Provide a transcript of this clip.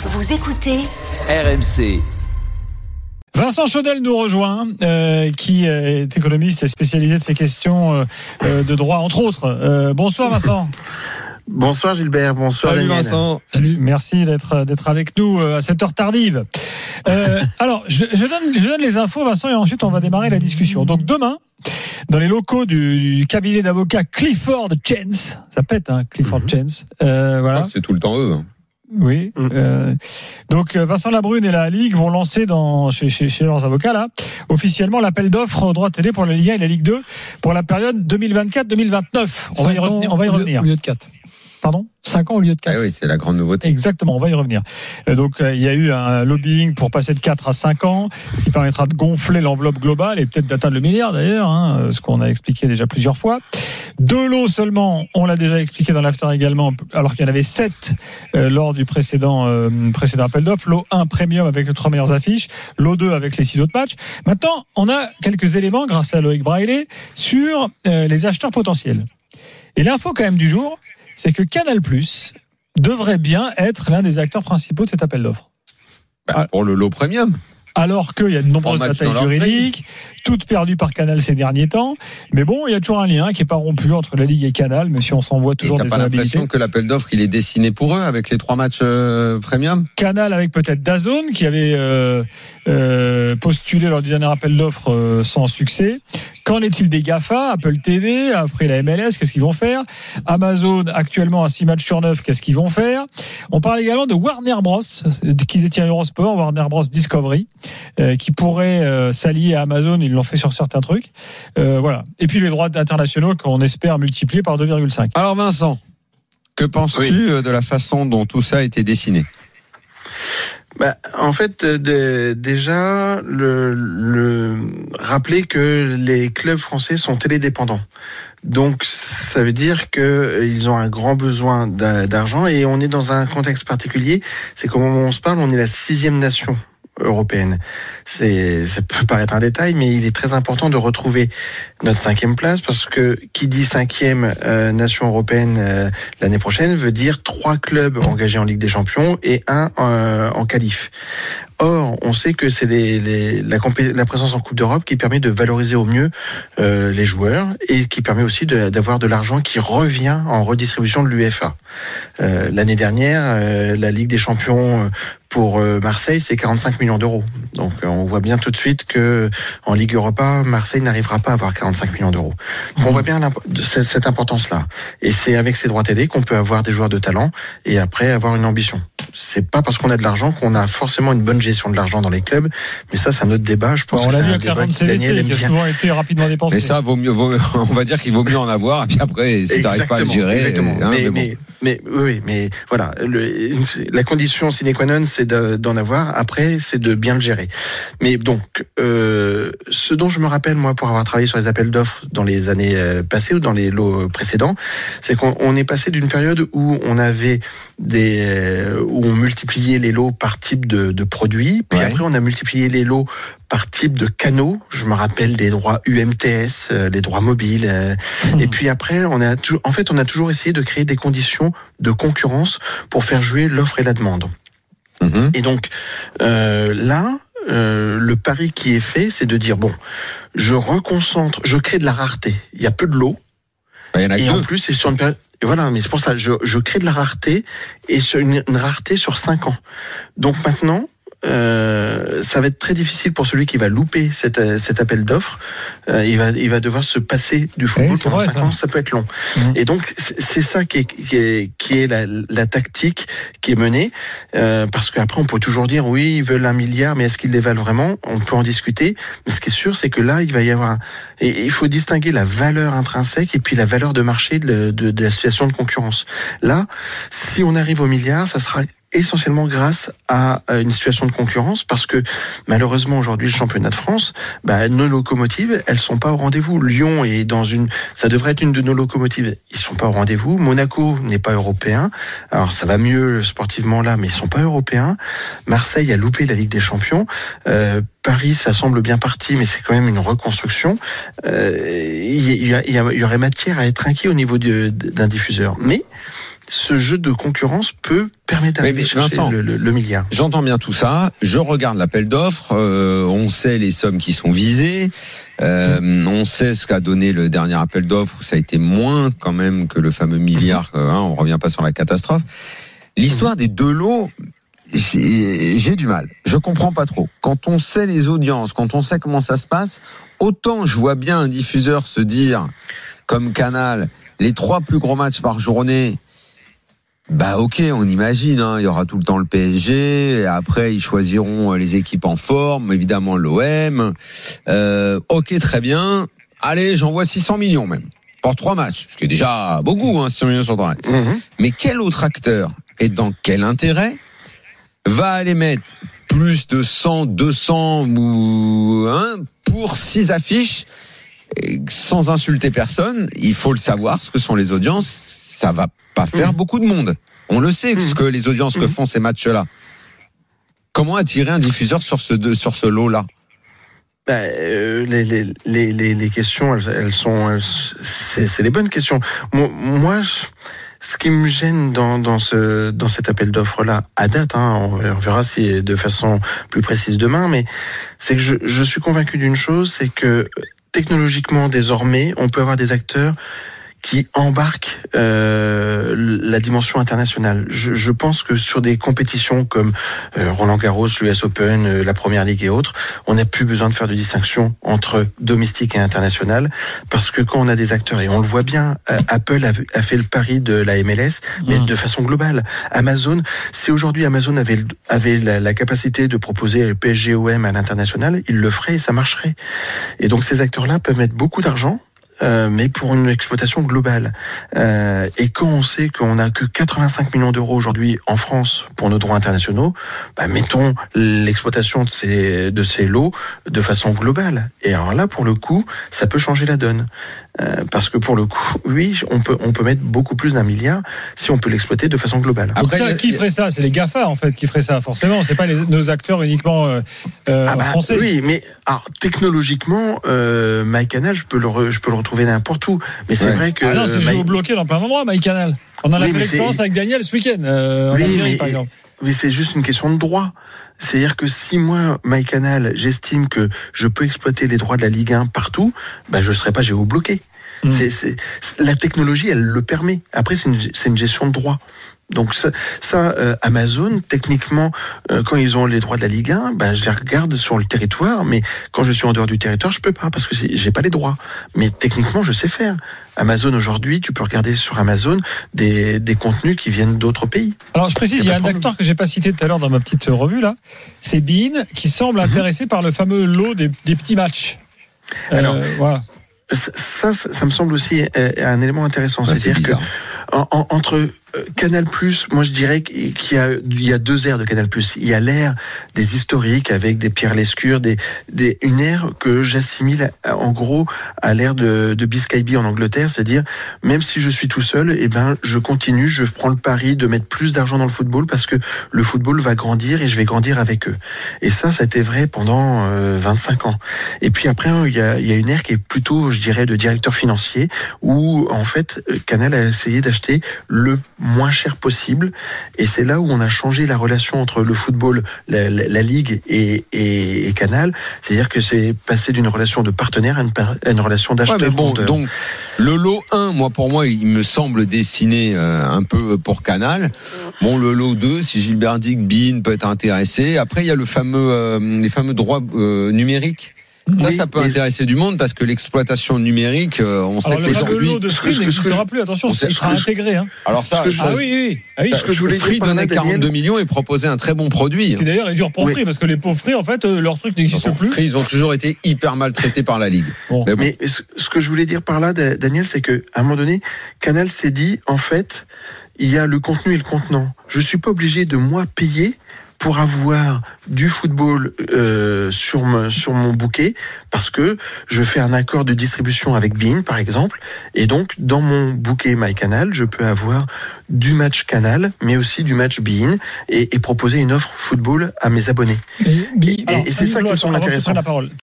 Vous écoutez RMC. Vincent Chaudel nous rejoint, euh, qui est économiste et spécialisé de ces questions euh, euh, de droit, entre autres. Euh, bonsoir Vincent. Bonsoir Gilbert, bonsoir Salut Daniel. Vincent. Salut, merci d'être d'être avec nous euh, à cette heure tardive. Euh, alors, je, je donne, je donne les infos, Vincent, et ensuite on va démarrer la discussion. Donc demain, dans les locaux du, du cabinet d'avocats Clifford Chance, ça pète, hein, Clifford Chance. Euh, voilà. C'est tout le temps eux. Hein. Oui. Mhm. euh, donc euh, Vincent Labrune et la Ligue vont lancer dans chez, chez, chez leurs avocats là officiellement l'appel d'offres au droit télé pour la Ligue 1 et la Ligue 2 pour la période 2024-2029. On va y Cinq ans revenir. On va y revenir. Au lieu de 4. Pardon 5 ans au lieu de 4. Ah oui, c'est la grande nouveauté. Exactement, on va y revenir. Euh, Donc euh, il y a eu un lobbying pour passer de 4 à 5 ans, ce qui permettra de gonfler l'enveloppe globale et peut-être d'atteindre le milliard d'ailleurs, hein, euh, ce qu'on a expliqué déjà plusieurs fois. De l'eau seulement, on l'a déjà expliqué dans l'after également, alors qu'il y en avait 7 lors du précédent, euh, précédent appel d'offres. L'eau 1 premium avec les trois meilleures affiches, l'eau 2 avec les 6 autres matchs. Maintenant, on a quelques éléments grâce à Loïc Braillet sur euh, les acheteurs potentiels. Et l'info quand même du jour, c'est que Canal devrait bien être l'un des acteurs principaux de cet appel d'offres. Bah, pour le lot premium. Alors qu'il y a de nombreuses batailles juridiques, toutes perdues par Canal ces derniers temps. Mais bon, il y a toujours un lien qui est pas rompu entre la Ligue et Canal, même si on s'envoie Et toujours T'as des pas l'impression que l'appel d'offres il est dessiné pour eux avec les trois matchs euh, premium? Canal avec peut-être Dazone qui avait euh, euh, postulé lors du dernier appel d'offres euh, sans succès. Qu'en est-il des GAFA, Apple TV, après la MLS, qu'est-ce qu'ils vont faire? Amazon actuellement à 6 matchs sur 9, qu'est-ce qu'ils vont faire? On parle également de Warner Bros, qui détient Eurosport, Warner Bros Discovery, euh, qui pourrait euh, s'allier à Amazon, ils l'ont fait sur certains trucs. Euh, voilà. Et puis les droits internationaux qu'on espère multiplier par 2,5. Alors Vincent, que penses-tu euh, de la façon dont tout ça a été dessiné? Bah, en fait, de- déjà, le, le, rappeler que les clubs français sont télédépendants. Donc, ça veut dire que euh, ils ont un grand besoin d'a- d'argent et on est dans un contexte particulier. C'est qu'au moment où on se parle, on est la sixième nation européenne. C'est, ça peut paraître un détail, mais il est très important de retrouver notre cinquième place parce que qui dit cinquième euh, nation européenne euh, l'année prochaine veut dire trois clubs engagés en Ligue des Champions et un euh, en qualif. Or, on sait que c'est les, les- la, la présence en Coupe d'Europe qui permet de valoriser au mieux euh, les joueurs et qui permet aussi d'avoir de, l'argent qui revient en redistribution de l'UEFA. Euh, L'année dernière, euh, la Ligue des Champions euh, pour euh, Marseille, c'est 45 millions d'euros. Donc, euh, on voit bien tout de suite que en Ligue Europa, Marseille n'arrivera pas à avoir 45 millions d'euros. On voit bien cette importance-là. Et c'est avec ces droits TD qu'on peut avoir des joueurs de talent et après avoir une ambition. C'est pas parce qu'on a de l'argent qu'on a forcément une bonne gestion de l'argent dans les clubs, mais ça c'est un autre débat. Je pense on que l'a c'est vu un avec l'argent débat de que Daniel CVC aime qui a bien. souvent été rapidement dépensé. Mais ça, vaut mieux, vaut- on va dire qu'il vaut mieux en avoir. Et puis après, si t'arrives pas à le gérer, exactement. hein, mais, mais bon. mais, mais- oui, mais voilà, le- la condition sine qua non, c'est de- d'en avoir. Après, c'est de bien le gérer. Mais donc, euh, ce dont je me rappelle moi pour avoir travaillé sur les appels d'offres dans les années euh, passées ou dans les lots précédents, c'est qu'on on est passé d'une période où on avait des euh, où on multipliait les lots par type de, de produits, puis Ouais. après on a multiplié les lots par type de canaux. Je me rappelle des droits UMTS, euh, les droits mobiles. euh, et puis après, on a en fait, on a toujours essayé de créer des conditions de concurrence pour faire jouer l'offre et la demande. Mhm. Et donc euh, là, euh, le pari qui est fait, c'est de dire bon, je reconcentre, je crée de la rareté. Il y a peu de lots. Bah, il y en a Et en plus, c'est sur une période. Et voilà, mais c'est pour ça, je, je crée de la rareté et sur une, une rareté sur cinq ans. Donc maintenant, euh, ça va être très difficile pour celui qui va louper cet, euh, cet appel d'offres. Euh, il va, il va devoir se passer du football pendant vrai, cinq ça. ans. Ça peut être long. Mhm. Et donc c'est c'est ça qui est, qui est, qui est la, la tactique qui est menée, euh, parce qu'après on peut toujours dire oui, ils veulent un milliard, mais est-ce qu'ils les valent vraiment? On peut en discuter. Mais ce qui est sûr, c'est que là, il va y avoir. un- Et il faut distinguer la valeur intrinsèque et puis la valeur de marché de, de, de la situation de concurrence. Là, si on arrive au milliard, ça sera essentiellement grâce à une situation de concurrence parce que malheureusement aujourd'hui le championnat de France bah, nos locomotives elles sont pas au rendez-vous. Lyon est dans une ça devrait être une de nos locomotives. Ils sont pas au rendez-vous. Monaco n'est pas européen. Alors ça va mieux sportivement là mais ils sont pas européens. Marseille a loupé la Ligue des Champions. Euh, Paris, ça semble bien parti, mais c'est quand même une reconstruction. Euh, Il y, y il y aurait matière à être inquiet au niveau d'un diffuseur. Mais ce jeu de concurrence peut permettre d'arriver chercher le, le, le, milliard. J'entends bien tout ça. Je regarde l'appel d'offres. Euh, on sait les sommes qui sont visées. Euh, on sait ce qu'a donné le dernier appel d'offres où ça a été moins quand même que le fameux milliard. Hein, on revient pas sur la catastrophe. L'histoire des deux lots, j'ai du mal. Je comprends pas trop. Quand on sait les audiences, quand on sait comment ça se passe, autant je vois bien un diffuseur se dire, comme Canal, les trois plus gros matchs par journée, bah ok, on imagine, hein, il y aura tout le temps le PSG, et après ils choisiront les équipes en forme, évidemment l'OM. Euh, ok, très bien. Allez, j'envoie 600 millions même, pour trois matchs, ce qui est déjà beaucoup, hein, 600 millions sur trois. Mhm. Mais quel autre acteur et dans quel intérêt va aller mettre plus de 100, 200 ou hein, pour six affiches? Sans insulter personne, il faut le savoir, ce que sont les audiences, ça va pas faire mmh. beaucoup de monde. On le sait, ce mmh. que les audiences que mmh. font ces matchs-là. Comment attirer un diffuseur sur ce, sur ce lot-là? Bah, euh, les, les, les, les, questions, elles, sont, c'est les bonnes questions. Moi, ce qui me gêne dans, dans, ce, dans cet appel d'offres-là, à date, hein, on, verra si de façon plus précise demain, mais c'est que je, je suis convaincu d'une chose, c'est que technologiquement, désormais, on peut avoir des acteurs qui embarque euh, la dimension internationale. Je, je, pense que sur des compétitions comme euh, Roland Garros, l'US Open, euh, la Première Ligue et autres, on n'a plus besoin de faire de distinction entre domestique et international, parce que quand on a des acteurs, et on le voit bien, euh, Apple a, a, fait le pari de la MLS, mais mmh. de façon globale. Amazon, si aujourd'hui Amazon avait, avait la, la, capacité de proposer PSGOM à l'international, il le ferait et ça marcherait. Et donc ces acteurs-là peuvent mettre beaucoup d'argent euh, mais pour une exploitation globale. Euh, et quand on sait qu'on n'a que 85 millions d'euros aujourd'hui en France pour nos droits internationaux, bah, mettons l'exploitation de ces, de ces lots de façon globale. Et alors là, pour le coup, ça peut changer la donne. Euh, parce que pour le coup, oui, on peut, on peut mettre beaucoup plus d'un milliard si on peut l'exploiter de façon globale. Après, ça, qui ferait ça? C'est les GAFA, en fait, qui feraient ça, forcément. C'est pas les, nos acteurs uniquement euh, euh ah bah, français. Oui, mais alors, technologiquement, euh, MyCanal, je peux le, je peux le retrouver n'importe où. Mais c'est vrai que. Ah non, c'est My... bloqué dans plein d'endroits, MyCanal. On en a oui, fait l'expérience avec Daniel ce week-end. Euh, oui, Algérie, mais, par exemple. mais c'est juste une question de droit. C'est-à-dire que si moi, MyCanal, j'estime que je peux exploiter les droits de la Ligue 1 partout, bah, je ne serai pas géobloqué. Mmh. C'est, la technologie, elle le permet. Après, c'est une, une gestion de droit. Donc ça, ça euh, Amazon, techniquement, euh, quand ils ont les droits de la Ligue 1, ben, je les regarde sur le territoire, mais quand je suis en dehors du territoire, je peux pas parce que j'ai pas les droits. Mais techniquement, je sais faire. Amazon aujourd'hui, tu peux regarder sur Amazon des, des contenus qui viennent d'autres pays. Alors je précise, il y a un acteur que j'ai pas cité tout à l'heure dans ma petite revue là, c'est Bean, qui semble mhm. intéressé par le fameux lot des, des petits matchs. Alors, euh, voilà. Ça, ça, ça, me semble aussi un élément intéressant. Ouais, C'est-à-dire que en, entre euh, Canal Plus, moi je dirais qu'il y a, deux ères de Canal Plus. Il y a l'ère des historiques avec des Pierre Lescure, des, des, une ère que j'assimile en gros à l'ère de, de en Angleterre, c'est-à-dire même si je suis tout seul, eh ben je continue, je prends le pari de mettre plus d'argent dans le football parce que le football va grandir et je vais grandir avec eux. Et ça, ça a été vrai pendant euh, 25 ans. Et puis après, il y a, il y a une ère qui est plutôt, je dirais, de directeur financier où en fait Canal a essayé d'acheter le moins cher possible. Et c'est là où on a changé la relation entre le football, la, la, la Ligue et, et, et Canal. C'est-à-dire que c'est passé d'une relation de partenaire à une, à une relation d'acheteur. Ouais, bon, donc, le lot 1, moi, pour moi, il me semble dessiné euh, un peu pour Canal. Bon, le lot 2, si Gilbert dit que Bean peut être intéressé. Après, il y a le fameux, euh, les fameux droits euh, numériques. Là, oui, ça peut intéresser du monde parce que l'exploitation numérique, euh, on sait qu'aujourd'hui. de Free n'existera plus, attention, il sera intégré. Hein. Alors ça, que je, ah oui, oui. Ah oui. Ce que je voulais Free donnait 42 millions et proposait un très bon produit. Qui d'ailleurs est dur pour oui. Free parce que les pauvres Free, en fait, euh, leur truc n'existe plus. Free, ils ont toujours été hyper maltraités par la Ligue. Bon. Mais, bon. Mais, ce que je voulais dire par là, Daniel, c'est que à un moment donné, Canal s'est dit, en fait, il y a le contenu et le contenant. Je suis pas obligé de moi payer pour avoir du football euh, sur, me, sur mon bouquet parce que je fais un accord de distribution avec Bean par exemple et donc dans mon bouquet MyCanal je peux avoir du match Canal mais aussi du match Bean et, et proposer une offre football à mes abonnés. Et, et, et c'est ça qui me semble intéressant.